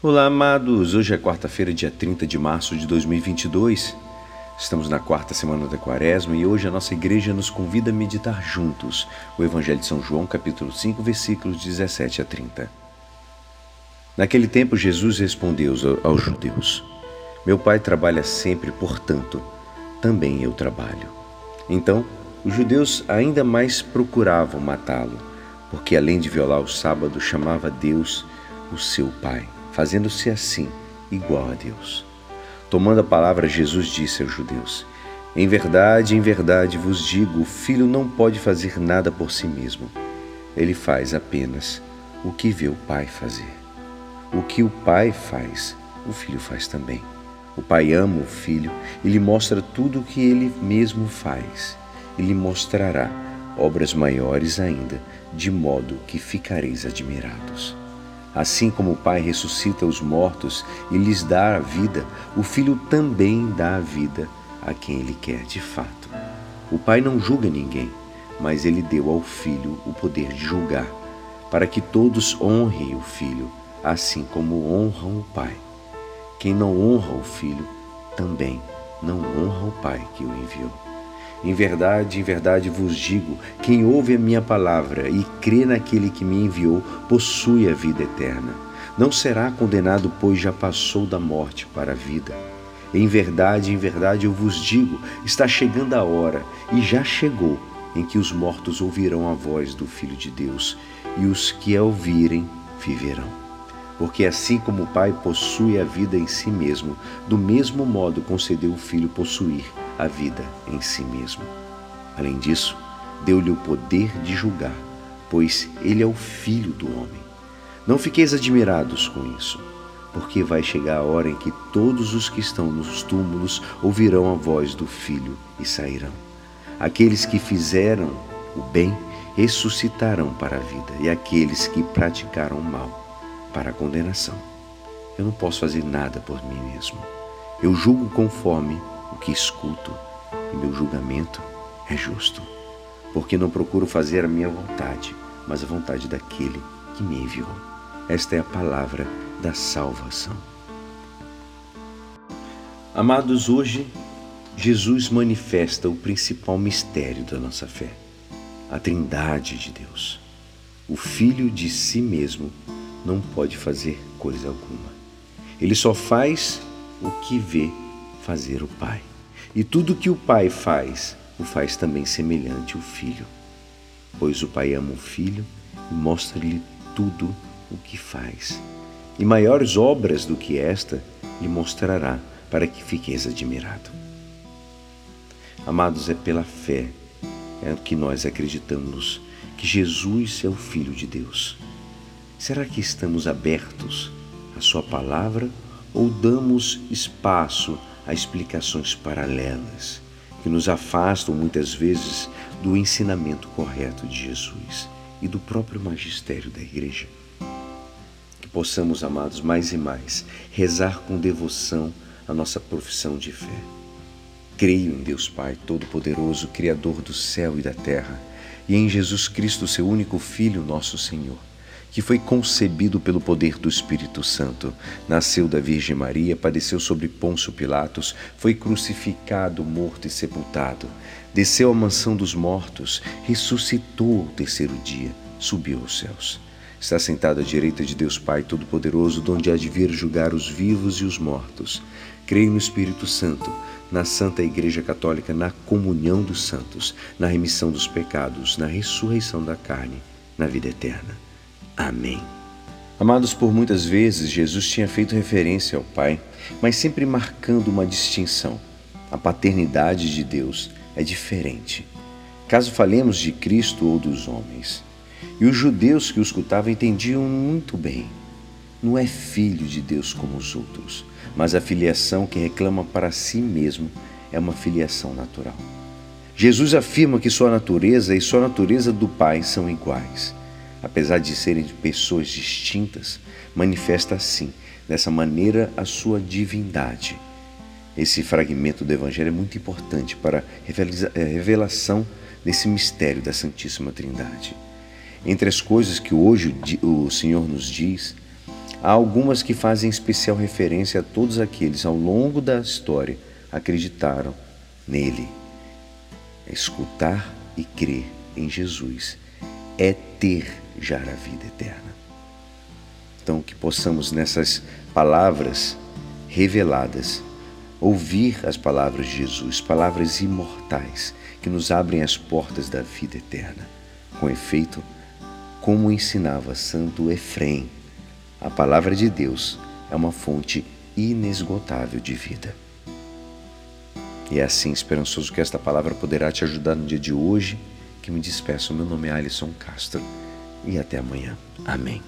Olá, amados! Hoje é quarta-feira, dia 30 de março de 2022. Estamos na quarta semana da quaresma e hoje a nossa igreja nos convida a meditar juntos o Evangelho de São João, capítulo 5, versículos 17 a 30. Naquele tempo, Jesus respondeu aos judeus: Meu pai trabalha sempre, portanto, também eu trabalho. Então, os judeus ainda mais procuravam matá-lo, porque além de violar o sábado, chamava Deus o seu pai fazendo-se assim igual a Deus. Tomando a palavra, Jesus disse aos judeus: Em verdade, em verdade vos digo: o filho não pode fazer nada por si mesmo. Ele faz apenas o que vê o pai fazer. O que o pai faz, o filho faz também. O pai ama o filho e lhe mostra tudo o que ele mesmo faz. E lhe mostrará obras maiores ainda, de modo que ficareis admirados. Assim como o Pai ressuscita os mortos e lhes dá a vida, o Filho também dá a vida a quem ele quer de fato. O Pai não julga ninguém, mas ele deu ao Filho o poder de julgar, para que todos honrem o Filho, assim como honram o Pai. Quem não honra o Filho, também não honra o Pai que o enviou. Em verdade, em verdade vos digo: quem ouve a minha palavra e crê naquele que me enviou, possui a vida eterna. Não será condenado, pois já passou da morte para a vida. Em verdade, em verdade eu vos digo: está chegando a hora, e já chegou, em que os mortos ouvirão a voz do Filho de Deus, e os que a ouvirem viverão. Porque assim como o Pai possui a vida em si mesmo, do mesmo modo concedeu o Filho possuir a vida em si mesmo. Além disso, deu-lhe o poder de julgar, pois ele é o Filho do homem. Não fiqueis admirados com isso, porque vai chegar a hora em que todos os que estão nos túmulos ouvirão a voz do Filho e sairão. Aqueles que fizeram o bem ressuscitarão para a vida, e aqueles que praticaram o mal para a condenação. Eu não posso fazer nada por mim mesmo. Eu julgo conforme o que escuto, e meu julgamento é justo, porque não procuro fazer a minha vontade, mas a vontade daquele que me enviou. Esta é a palavra da salvação. Amados, hoje Jesus manifesta o principal mistério da nossa fé, a Trindade de Deus. O Filho de si mesmo não pode fazer coisa alguma. Ele só faz o que vê fazer o Pai. E tudo que o Pai faz, o faz também semelhante ao Filho. Pois o Pai ama o Filho e mostra-lhe tudo o que faz. E maiores obras do que esta lhe mostrará, para que fiqueis admirado. Amados, é pela fé é que nós acreditamos que Jesus é o Filho de Deus Será que estamos abertos à Sua palavra ou damos espaço a explicações paralelas que nos afastam muitas vezes do ensinamento correto de Jesus e do próprio magistério da Igreja? Que possamos, amados, mais e mais rezar com devoção a nossa profissão de fé. Creio em Deus Pai Todo-Poderoso, Criador do céu e da terra, e em Jesus Cristo, seu único Filho, nosso Senhor que foi concebido pelo poder do Espírito Santo. Nasceu da Virgem Maria, padeceu sobre Pôncio Pilatos, foi crucificado, morto e sepultado. Desceu à mansão dos mortos, ressuscitou ao terceiro dia, subiu aos céus. Está sentado à direita de Deus Pai Todo-Poderoso, donde há de vir julgar os vivos e os mortos. Creio no Espírito Santo, na Santa Igreja Católica, na comunhão dos santos, na remissão dos pecados, na ressurreição da carne, na vida eterna. Amém. Amados, por muitas vezes Jesus tinha feito referência ao Pai, mas sempre marcando uma distinção. A paternidade de Deus é diferente. Caso falemos de Cristo ou dos homens. E os judeus que o escutavam entendiam muito bem. Não é filho de Deus como os outros, mas a filiação que reclama para si mesmo é uma filiação natural. Jesus afirma que sua natureza e sua natureza do Pai são iguais apesar de serem pessoas distintas, manifesta assim, dessa maneira, a sua divindade. Esse fragmento do Evangelho é muito importante para a revelação desse mistério da Santíssima Trindade. Entre as coisas que hoje o Senhor nos diz, Há algumas que fazem especial referência a todos aqueles ao longo da história acreditaram nele. Escutar e crer em Jesus é ter já a vida eterna. Então, que possamos nessas palavras reveladas ouvir as palavras de Jesus, palavras imortais que nos abrem as portas da vida eterna. Com efeito, como ensinava Santo Efrem, a palavra de Deus é uma fonte inesgotável de vida. E é assim, esperançoso, que esta palavra poderá te ajudar no dia de hoje, que me despeço. Meu nome é Alisson Castro e até amanhã. Amém.